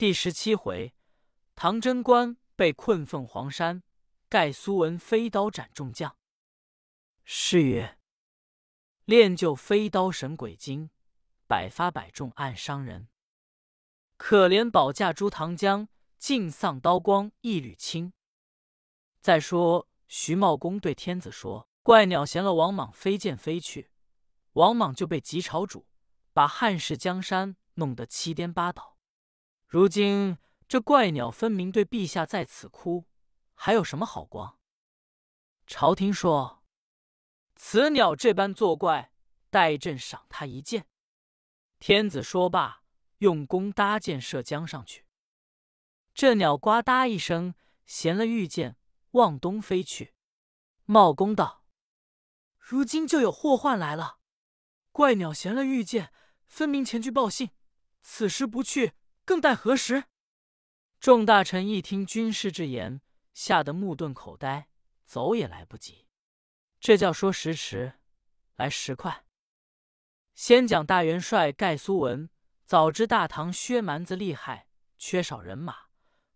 第十七回，唐贞观被困凤凰山，盖苏文飞刀斩众将。诗曰：“练就飞刀神鬼精，百发百中暗伤人。可怜宝驾朱唐江，尽丧刀光一缕青。”再说徐茂公对天子说：“怪鸟衔了王莽飞剑飞去，王莽就被急朝主，把汉室江山弄得七颠八倒。如今这怪鸟分明对陛下在此哭，还有什么好光？”朝廷说：“此鸟这般作怪，待朕赏他一箭。”天子说罢，用弓搭箭射江上去。这鸟呱嗒一声，衔了玉箭。往东飞去。茂公道：“如今就有祸患来了。怪鸟衔了玉剑，分明前去报信。此时不去，更待何时？”众大臣一听军师之言，吓得目瞪口呆，走也来不及。这叫说时迟，来时快。先讲大元帅盖苏文，早知大唐薛蛮子厉害，缺少人马，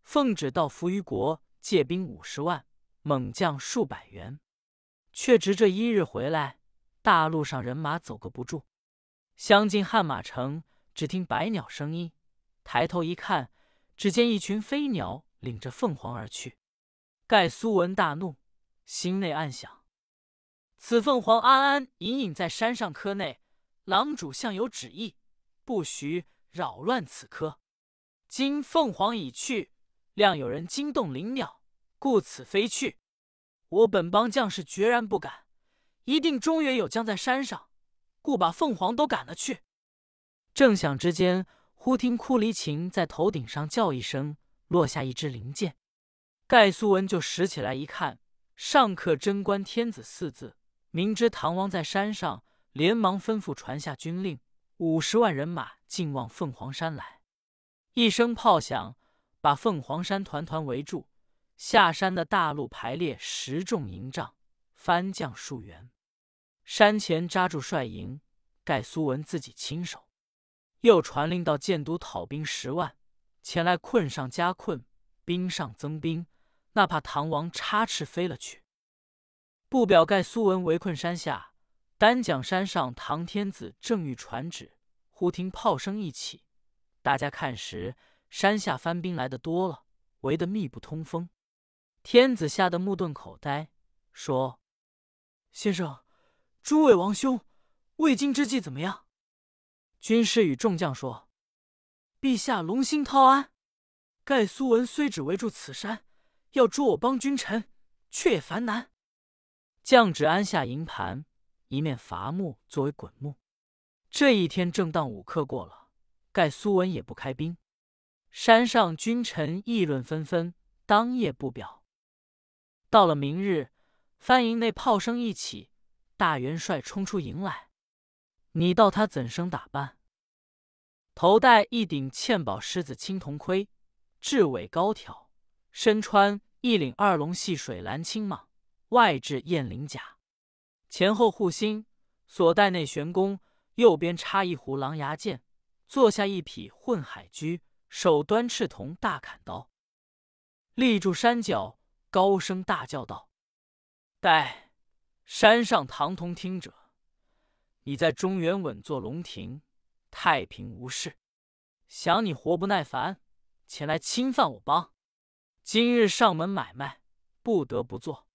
奉旨到扶余国。借兵五十万，猛将数百员，却值这一日回来，大路上人马走个不住。相进汉马城，只听百鸟声音，抬头一看，只见一群飞鸟领着凤凰而去。盖苏文大怒，心内暗想：此凤凰安安隐隐在山上科内，狼主向有旨意，不许扰乱此科。今凤凰已去。谅有人惊动灵鸟，故此飞去。我本帮将士决然不敢，一定中原有将在山上，故把凤凰都赶了去。正想之间，忽听库离琴在头顶上叫一声，落下一支灵箭。盖苏文就拾起来一看，上刻“贞观天子”四字，明知唐王在山上，连忙吩咐传下军令，五十万人马进望凤凰山来。一声炮响。把凤凰山团团围住，下山的大路排列十众营帐，番将数员。山前扎住帅营，盖苏文自己亲手。又传令到建都讨兵十万，前来困上加困，兵上增兵，那怕唐王插翅飞了去。不表盖苏文围困山下，单讲山上唐天子正欲传旨，忽听炮声一起，大家看时。山下番兵来的多了，围得密不通风。天子吓得目瞪口呆，说：“先生，诸位王兄，未经之计怎么样？”军师与众将说：“陛下龙心涛安。盖苏文虽只围住此山，要捉我帮君臣，却也烦难。”将旨安下营盘，一面伐木作为滚木。这一天正当午刻过了，盖苏文也不开兵。山上君臣议论纷纷，当夜不表。到了明日，番营内炮声一起，大元帅冲出营来。你道他怎生打扮？头戴一顶嵌宝狮子青铜盔，雉尾高挑，身穿一领二龙戏水蓝青蟒，外置雁翎甲，前后护心，所带内玄弓，右边插一壶狼牙剑，坐下一匹混海驹。手端赤铜大砍刀，立住山脚，高声大叫道：“待山上唐同听者，你在中原稳坐龙庭，太平无事。想你活不耐烦，前来侵犯我邦，今日上门买卖，不得不做。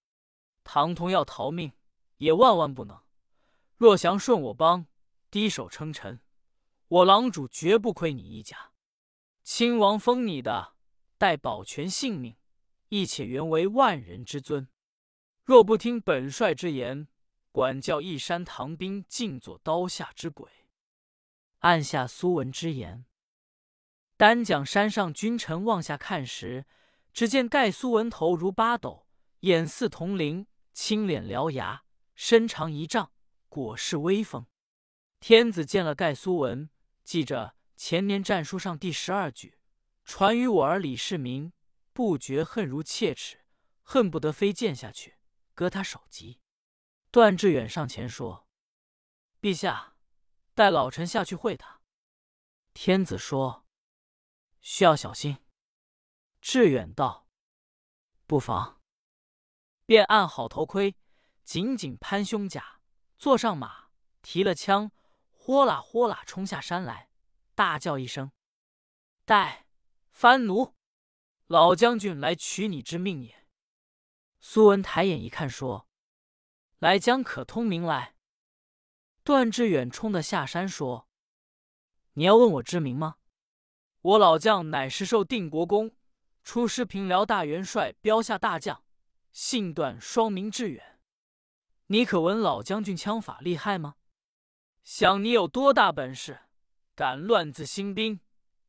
唐同要逃命，也万万不能。若降顺我邦，低首称臣，我狼主绝不亏你一家。”亲王封你的，待保全性命，亦且原为万人之尊。若不听本帅之言，管教一山唐兵尽作刀下之鬼。按下苏文之言，单讲山上君臣望下看时，只见盖苏文头如八斗，眼似铜铃，青脸獠牙，身长一丈，果是威风。天子见了盖苏文，记着。前年战书上第十二句，传于我儿李世民，不觉恨如切齿，恨不得飞剑下去割他首级。段志远上前说：“陛下，带老臣下去会他。”天子说：“需要小心。”志远道：“不妨。”便按好头盔，紧紧攀胸甲，坐上马，提了枪，豁啦豁啦冲下山来，大叫一声：“待番奴！老将军来取你之命也！”苏文抬眼一看，说：“来将可通名来。”段志远冲的下山说：“你要问我知名吗？我老将乃是受定国公出师平辽大元帅标下大将，姓段，双名志远。你可闻老将军枪法厉害吗？想你有多大本事，敢乱自兴兵，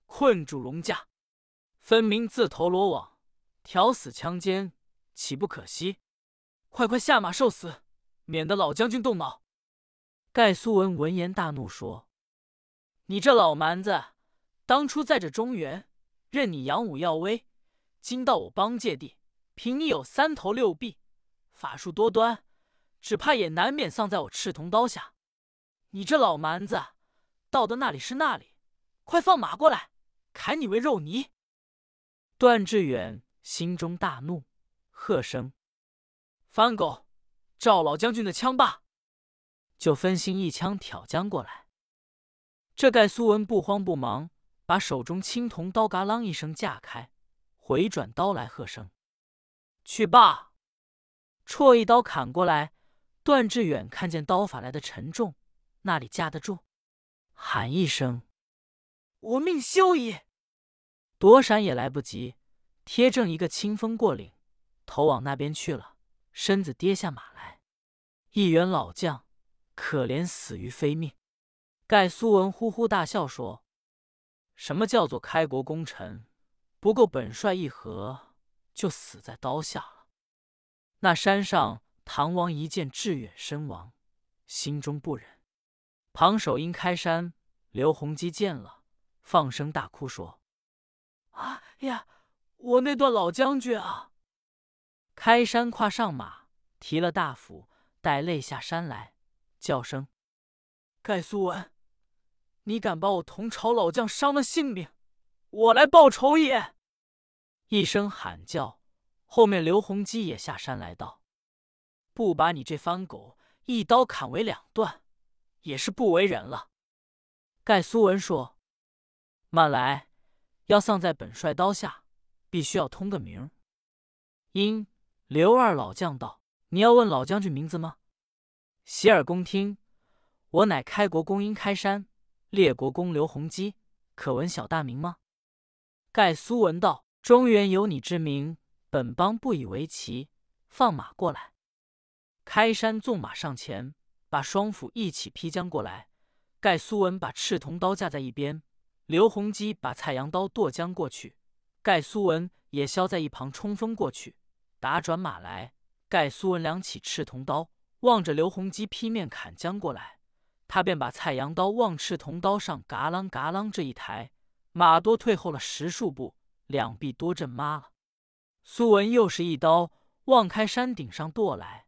困住龙驾，分明自投罗网，挑死枪尖，岂不可惜？快快下马受死，免得老将军动恼。”盖苏文闻言大怒，说：“你这老蛮子，当初在这中原，任你扬武耀威；今到我邦界地，凭你有三头六臂，法术多端，只怕也难免丧在我赤铜刀下。你这老蛮子，到的那里是那里，快放马过来，砍你为肉泥！”段志远心中大怒，喝声：“番狗，赵老将军的枪罢！”就分心一枪挑将过来，这盖苏文不慌不忙，把手中青铜刀嘎啷一声架开，回转刀来，喝声：“去罢！”绰一刀砍过来。段志远看见刀法来的沉重，那里架得住？喊一声：“我命休矣！”躲闪也来不及，贴正一个清风过岭，头往那边去了，身子跌下马来。一员老将。可怜死于非命，盖苏文呼呼大笑说：“什么叫做开国功臣？不够本帅一合，就死在刀下了。”那山上唐王一见志远身亡，心中不忍。庞守殷开山刘洪基见了，放声大哭说：“啊呀，我那段老将军啊！”开山跨上马，提了大斧，带泪下山来。叫声：“盖苏文，你敢把我同朝老将伤了性命，我来报仇也！”一声喊叫，后面刘洪基也下山来道：“不把你这番狗一刀砍为两段，也是不为人了。”盖苏文说：“慢来，要丧在本帅刀下，必须要通个名。”因刘二老将道：“你要问老将军名字吗？”洗耳恭听，我乃开国公殷开山，列国公刘弘基，可闻小大名吗？盖苏闻道：“中原有你之名，本邦不以为奇。”放马过来。开山纵马上前，把双斧一起劈将过来。盖苏文把赤铜刀架在一边，刘弘基把菜阳刀剁将过去。盖苏文也削在一旁冲锋过去，打转马来。盖苏文两起赤铜刀。望着刘洪基劈面砍将过来，他便把菜阳刀往赤铜刀上嘎啷嘎啷这一抬，马多退后了十数步，两臂多震麻了。苏文又是一刀望开山顶上剁来，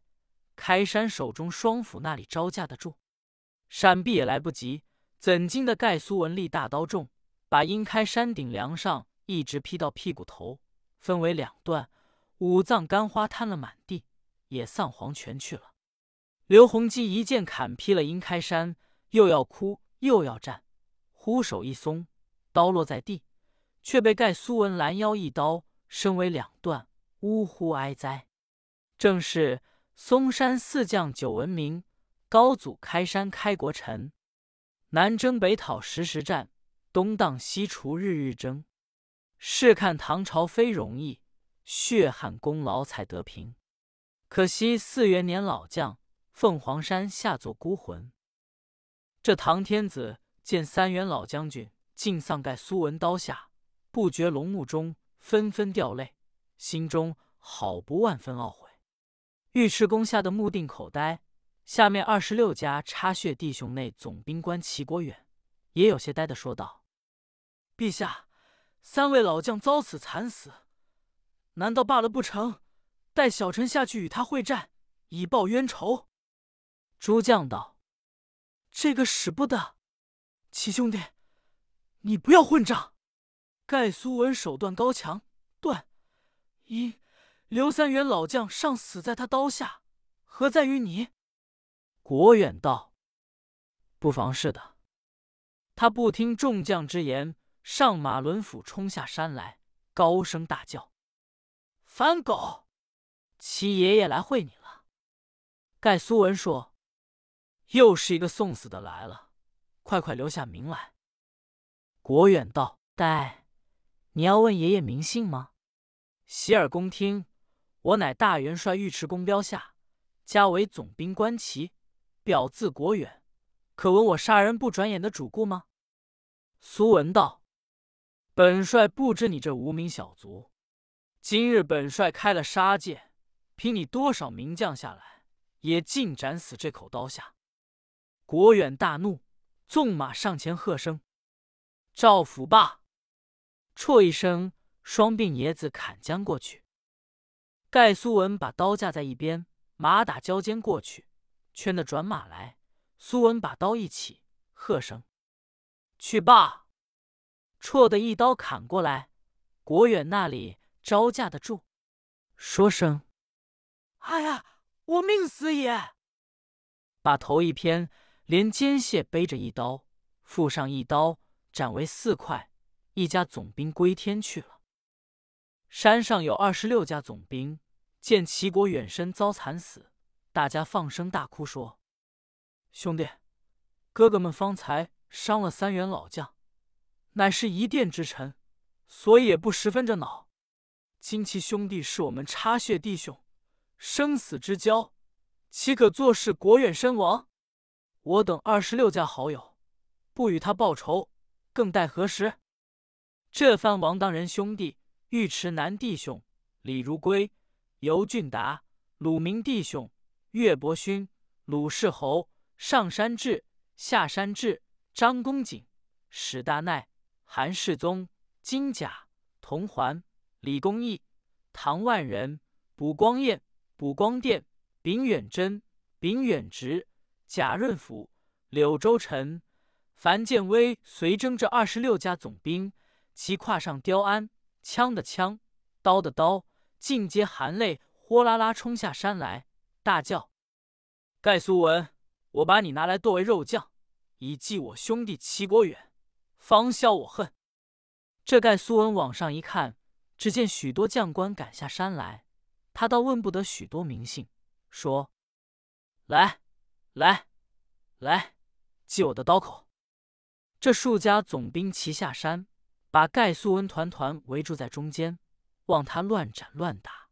开山手中双斧那里招架得住？闪避也来不及，怎经的盖苏文力大刀重，把阴开山顶梁上一直劈到屁股头，分为两段，五脏肝花摊了满地，也丧黄泉去了。刘洪基一剑砍劈了殷开山，又要哭又要战，忽手一松，刀落在地，却被盖苏文拦腰一刀，身为两段，呜呼哀哉！正是嵩山四将久闻名，高祖开山开国臣，南征北讨时时战，东荡西除日日争。试看唐朝非容易，血汗功劳才得平。可惜四元年老将。凤凰山下作孤魂。这唐天子见三元老将军竟丧盖苏文刀下，不觉龙目中纷纷掉泪，心中好不万分懊悔。尉迟恭吓得目定口呆。下面二十六家插血弟兄内总兵官齐国远也有些呆的说道：“陛下，三位老将遭此惨死，难道罢了不成？待小臣下去与他会战，以报冤仇。”诸将道：“这个使不得，齐兄弟，你不要混账。”盖苏文手段高强，断因刘三元老将尚死在他刀下，何在于你？国远道：“不妨事的。”他不听众将之言，上马轮斧冲下山来，高声大叫：“反狗！七爷爷来会你了。”盖苏文说：“又是一个送死的来了，快快留下名来。”国远道：“待你要问爷爷名姓吗？”洗耳恭听。我乃大元帅尉迟恭标下，家为总兵官旗，表字国远。可闻我杀人不转眼的主顾吗？苏文道：“本帅不知你这无名小卒。今日本帅开了杀戒，凭你多少名将下来，也尽斩死这口刀下。”国远大怒，纵马上前喝声：“赵府罢！”啜一声，双鬓爷子砍将过去。盖苏文把刀架在一边，马打交间过去，圈的转马来。苏文把刀一起，喝声：“去罢！”绰的一刀砍过来，国远那里招架得住？说声：“哎呀，我命死也！”把头一偏，连肩卸背着一刀，腹上一刀，斩为四块。一家总兵归天去了。山上有二十六家总兵，见齐国远身遭惨死，大家放声大哭，说。兄弟，哥哥们方才伤了三员老将，乃是一殿之臣，所以也不十分着恼。今其兄弟是我们插血弟兄，生死之交，岂可坐视国远身亡？我等二十六家好友，不与他报仇，更待何时？这番王当仁兄弟、尉迟南弟兄、李如归、尤俊达、鲁明弟兄、岳伯勋、鲁世侯。上山志、下山志、张公瑾、史大奈、韩世宗、金甲、童环、李公义、唐万人、卜光彦、卜光殿、秉远贞、秉远直、贾润甫、柳州臣、樊建威随征这二十六家总兵，其胯上雕鞍，枪的枪，刀的刀，尽皆含泪呼啦啦冲下山来，大叫：“盖苏文！”我把你拿来剁为肉酱，以祭我兄弟齐国远，方消我恨。这盖苏文往上一看，只见许多将官赶下山来，他倒问不得许多名姓，说：“来，来，来，祭我的刀口。”这数家总兵齐下山，把盖苏文团团围住在中间，望他乱斩乱打。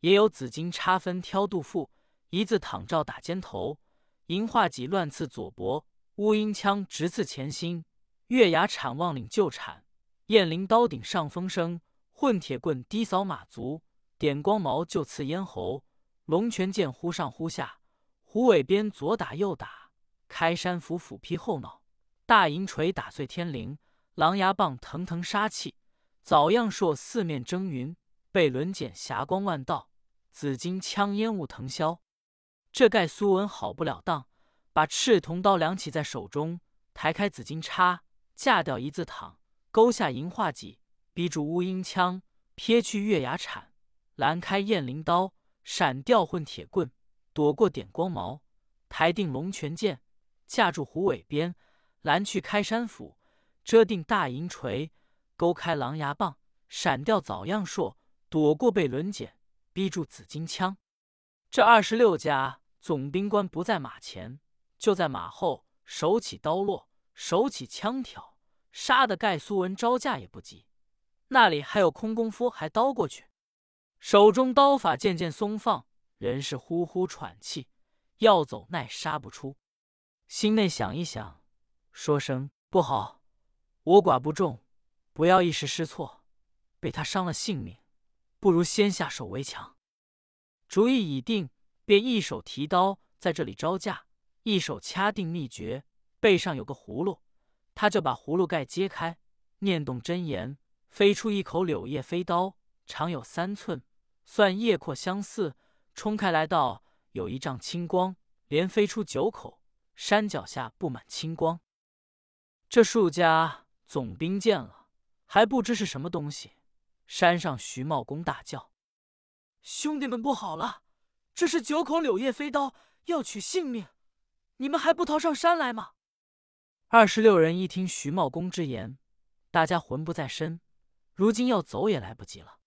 也有紫金插分挑肚腹，一字躺照打肩头。银化戟乱刺左脖，乌鹰枪直刺前心，月牙铲望领就铲，雁翎刀顶上风声，混铁棍低扫马足，点光矛就刺咽喉，龙泉剑忽上忽下，虎尾鞭左打右打，开山斧斧劈后脑，大银锤打碎天灵，狼牙棒腾腾杀气，枣样硕四面蒸云，背轮剪霞光万道，紫金枪烟雾腾霄。这盖苏文好不了当，把赤铜刀两起在手中，抬开紫金叉，架掉一字躺，勾下银化戟，逼住乌鹰枪，撇去月牙铲，拦开雁翎刀，闪掉混铁棍，躲过点光矛，抬定龙泉剑，架住虎尾鞭，拦去开山斧，遮定大银锤，勾开狼牙棒，闪掉枣样槊，躲过被轮剪，逼住紫金枪。这二十六家。总兵官不在马前，就在马后，手起刀落，手起枪挑，杀的盖苏文招架也不及。那里还有空功夫，还刀过去，手中刀法渐渐松放，人是呼呼喘气，要走奈杀不出。心内想一想，说声不好，我寡不重，不要一时失措，被他伤了性命，不如先下手为强。主意已定。便一手提刀在这里招架，一手掐定秘诀，背上有个葫芦，他就把葫芦盖揭开，念动真言，飞出一口柳叶飞刀，长有三寸，算叶阔相似，冲开来道有一丈青光，连飞出九口，山脚下布满青光。这数家总兵见了，还不知是什么东西。山上徐茂公大叫：“兄弟们，不好了！这是九口柳叶飞刀，要取性命！你们还不逃上山来吗？”二十六人一听徐茂公之言，大家魂不在身，如今要走也来不及了。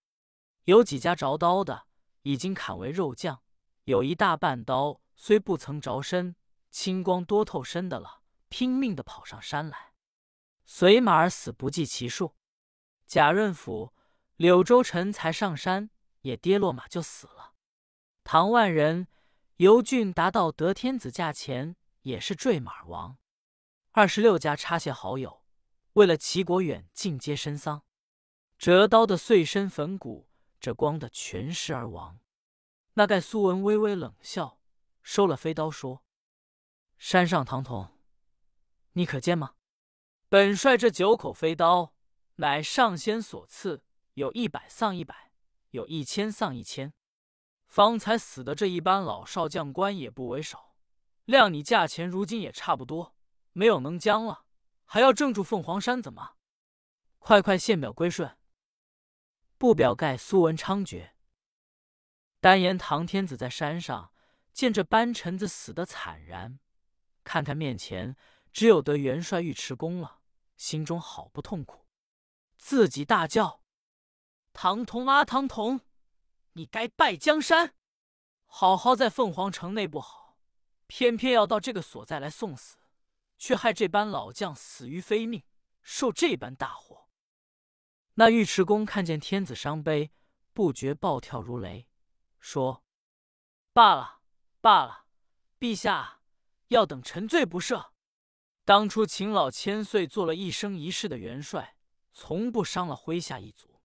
有几家着刀的，已经砍为肉酱；有一大半刀虽不曾着身，青光多透身的了，拼命的跑上山来。随马而死不计其数。贾润甫、柳州臣才上山，也跌落马就死了。唐万人、尤俊达到得天子驾前，也是坠马而亡。二十六家插谢好友，为了齐国远，尽皆身丧。折刀的碎身粉骨。这光的全尸而亡。那盖苏文微微冷笑，收了飞刀，说：“山上唐童，你可见吗？本帅这九口飞刀，乃上仙所赐，有一百丧一百，有一千丧一千。方才死的这一班老少将官也不为少，量你价钱如今也差不多，没有能将了，还要镇住凤凰山怎么？快快献表归顺。”不表盖苏文猖獗，单言唐天子在山上见这班臣子死的惨然，看他面前只有得元帅尉迟恭了，心中好不痛苦，自己大叫：“唐同啊，唐同，你该拜江山！好好在凤凰城内不好，偏偏要到这个所在来送死，却害这班老将死于非命，受这般大祸。”那尉迟恭看见天子伤悲，不觉暴跳如雷，说：“罢了，罢了，陛下要等臣罪不赦。当初秦老千岁做了一生一世的元帅，从不伤了麾下一族。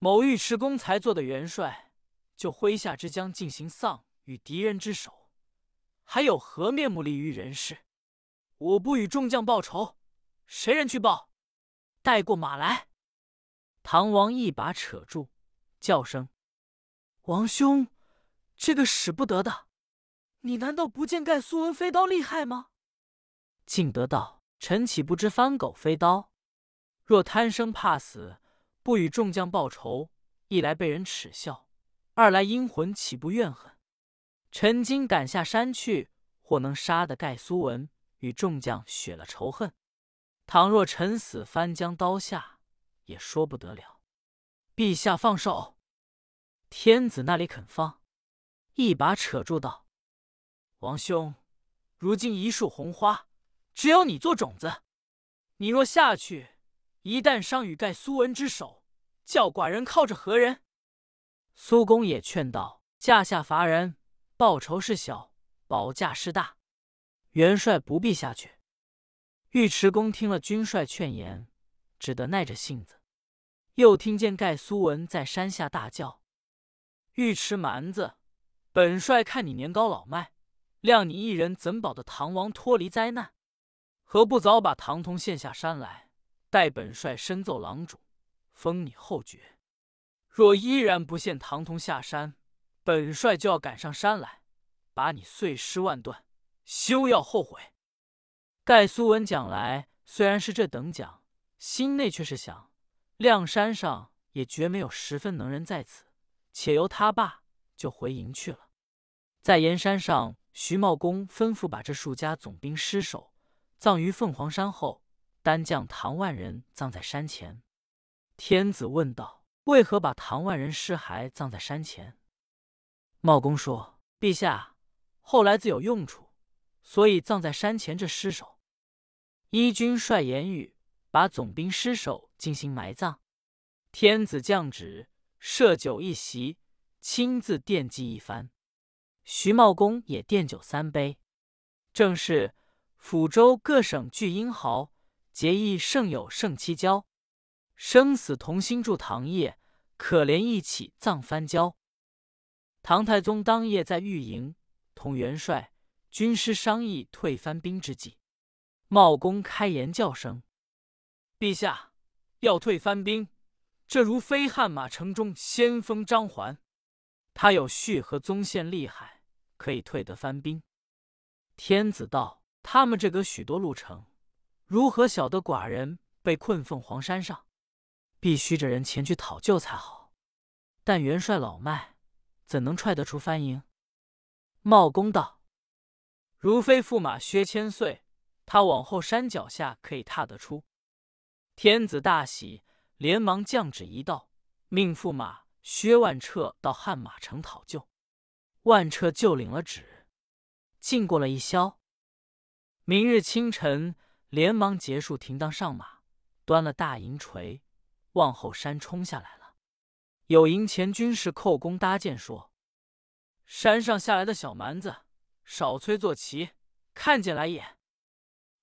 某尉迟恭才做的元帅，就麾下之将进行丧于敌人之手，还有何面目立于人世？我不与众将报仇，谁人去报？带过马来。”唐王一把扯住，叫声：“王兄，这个使不得的！你难道不见盖苏文飞刀厉害吗？”敬德道：“臣岂不知翻狗飞刀？若贪生怕死，不与众将报仇，一来被人耻笑，二来阴魂岂不怨恨？臣今赶下山去，或能杀得盖苏文，与众将雪了仇恨。倘若臣死翻江刀下。”也说不得了，陛下放手。天子那里肯放，一把扯住道：“王兄，如今一树红花，只有你做种子。你若下去，一旦伤与盖苏文之手，叫寡人靠着何人？”苏公也劝道：“驾下伐人，报仇事小，保驾事大。元帅不必下去。”尉迟恭听了军帅劝言。只得耐着性子，又听见盖苏文在山下大叫：“尉迟蛮子，本帅看你年高老迈，谅你一人怎保得唐王脱离灾难？何不早把唐通献下山来，待本帅深奏郎主，封你后爵？若依然不献唐通下山，本帅就要赶上山来，把你碎尸万段，休要后悔。”盖苏文讲来虽然是这等讲。心内却是想，亮山上也绝没有十分能人在此，且由他罢，就回营去了。在岩山上，徐茂公吩咐把这数家总兵尸首葬于凤凰山后，单将唐万人葬在山前。天子问道：“为何把唐万人尸骸葬在山前？”茂公说：“陛下后来自有用处，所以葬在山前这尸首。”依君帅言语。把总兵尸首进行埋葬，天子降旨设酒一席，亲自奠祭一番。徐茂公也奠酒三杯。正是抚州各省聚英豪，结义胜友胜七交，生死同心助唐业，可怜一起葬番交。唐太宗当夜在御营，同元帅、军师商议退番兵之计。茂公开言叫声。陛下要退番兵，这如非悍马城中先锋张环，他有序和宗宪厉害，可以退得番兵。天子道：他们这隔许多路程，如何晓得寡人被困凤凰山上？必须着人前去讨救才好。但元帅老迈，怎能踹得出番营？茂公道：“如非驸马薛千岁，他往后山脚下可以踏得出。”天子大喜，连忙降旨一道，命驸马薛万彻到汉马城讨救。万彻就领了旨，进过了一宵。明日清晨，连忙结束停当上马，端了大银锤，往后山冲下来了。有营前军士叩弓搭箭，说：“山上下来的小蛮子，少催坐骑，看见来也。”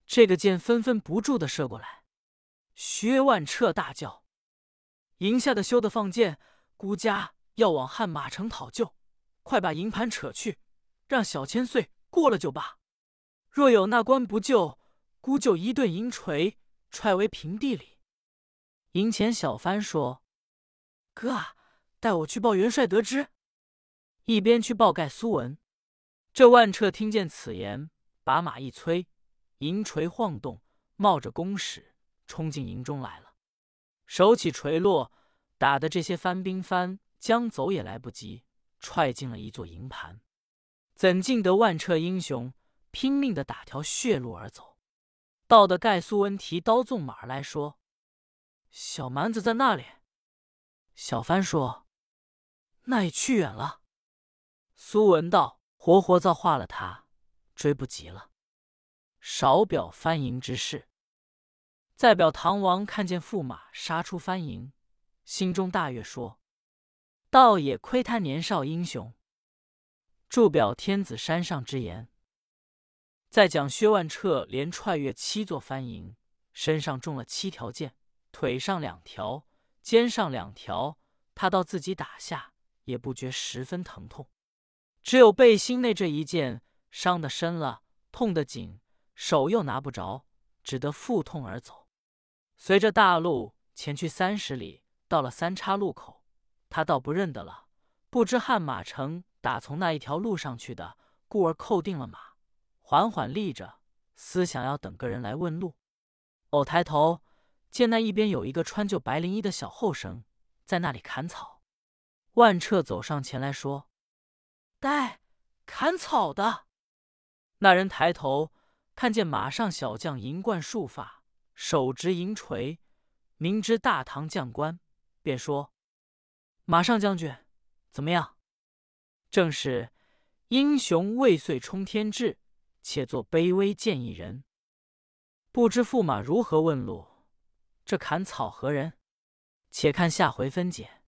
这个箭纷纷不住的射过来。薛万彻大叫：“营下的休得放箭！孤家要往汉马城讨救。”快把营盘扯去，让小千岁过了就罢。若有那官不救，孤就一顿银锤踹为平地里。营前小番说：“哥啊，带我去报元帅得知。”一边去报盖苏文。这万彻听见此言，把马一催，银锤晃动，冒着弓矢冲进营中来了。手起锤落，打的这些番兵番将走也来不及。踹进了一座营盘，怎禁得万彻英雄拼命的打条血路而走？到的盖苏文提刀纵马来说：“小蛮子在那里？”小番说：“那也去远了。”苏文道：“活活造化了他，追不及了。”少表番营之事。再表唐王看见驸马杀出番营，心中大悦，说。倒也亏他年少英雄。注表天子山上之言。再讲薛万彻连踹越七座番营，身上中了七条箭，腿上两条，肩上两条，他到自己打下也不觉十分疼痛，只有背心内这一箭伤得深了，痛得紧，手又拿不着，只得腹痛而走。随着大路前去三十里，到了三岔路口。他倒不认得了，不知汉马城打从那一条路上去的，故而扣定了马，缓缓立着，思想要等个人来问路。偶抬头见那一边有一个穿旧白绫衣的小后生在那里砍草，万彻走上前来说：“呆，砍草的。”那人抬头看见马上小将银冠束发，手执银锤，明知大唐将官，便说。马上将军，怎么样？正是英雄未遂冲天志，且作卑微见一人。不知驸马如何问路？这砍草何人？且看下回分解。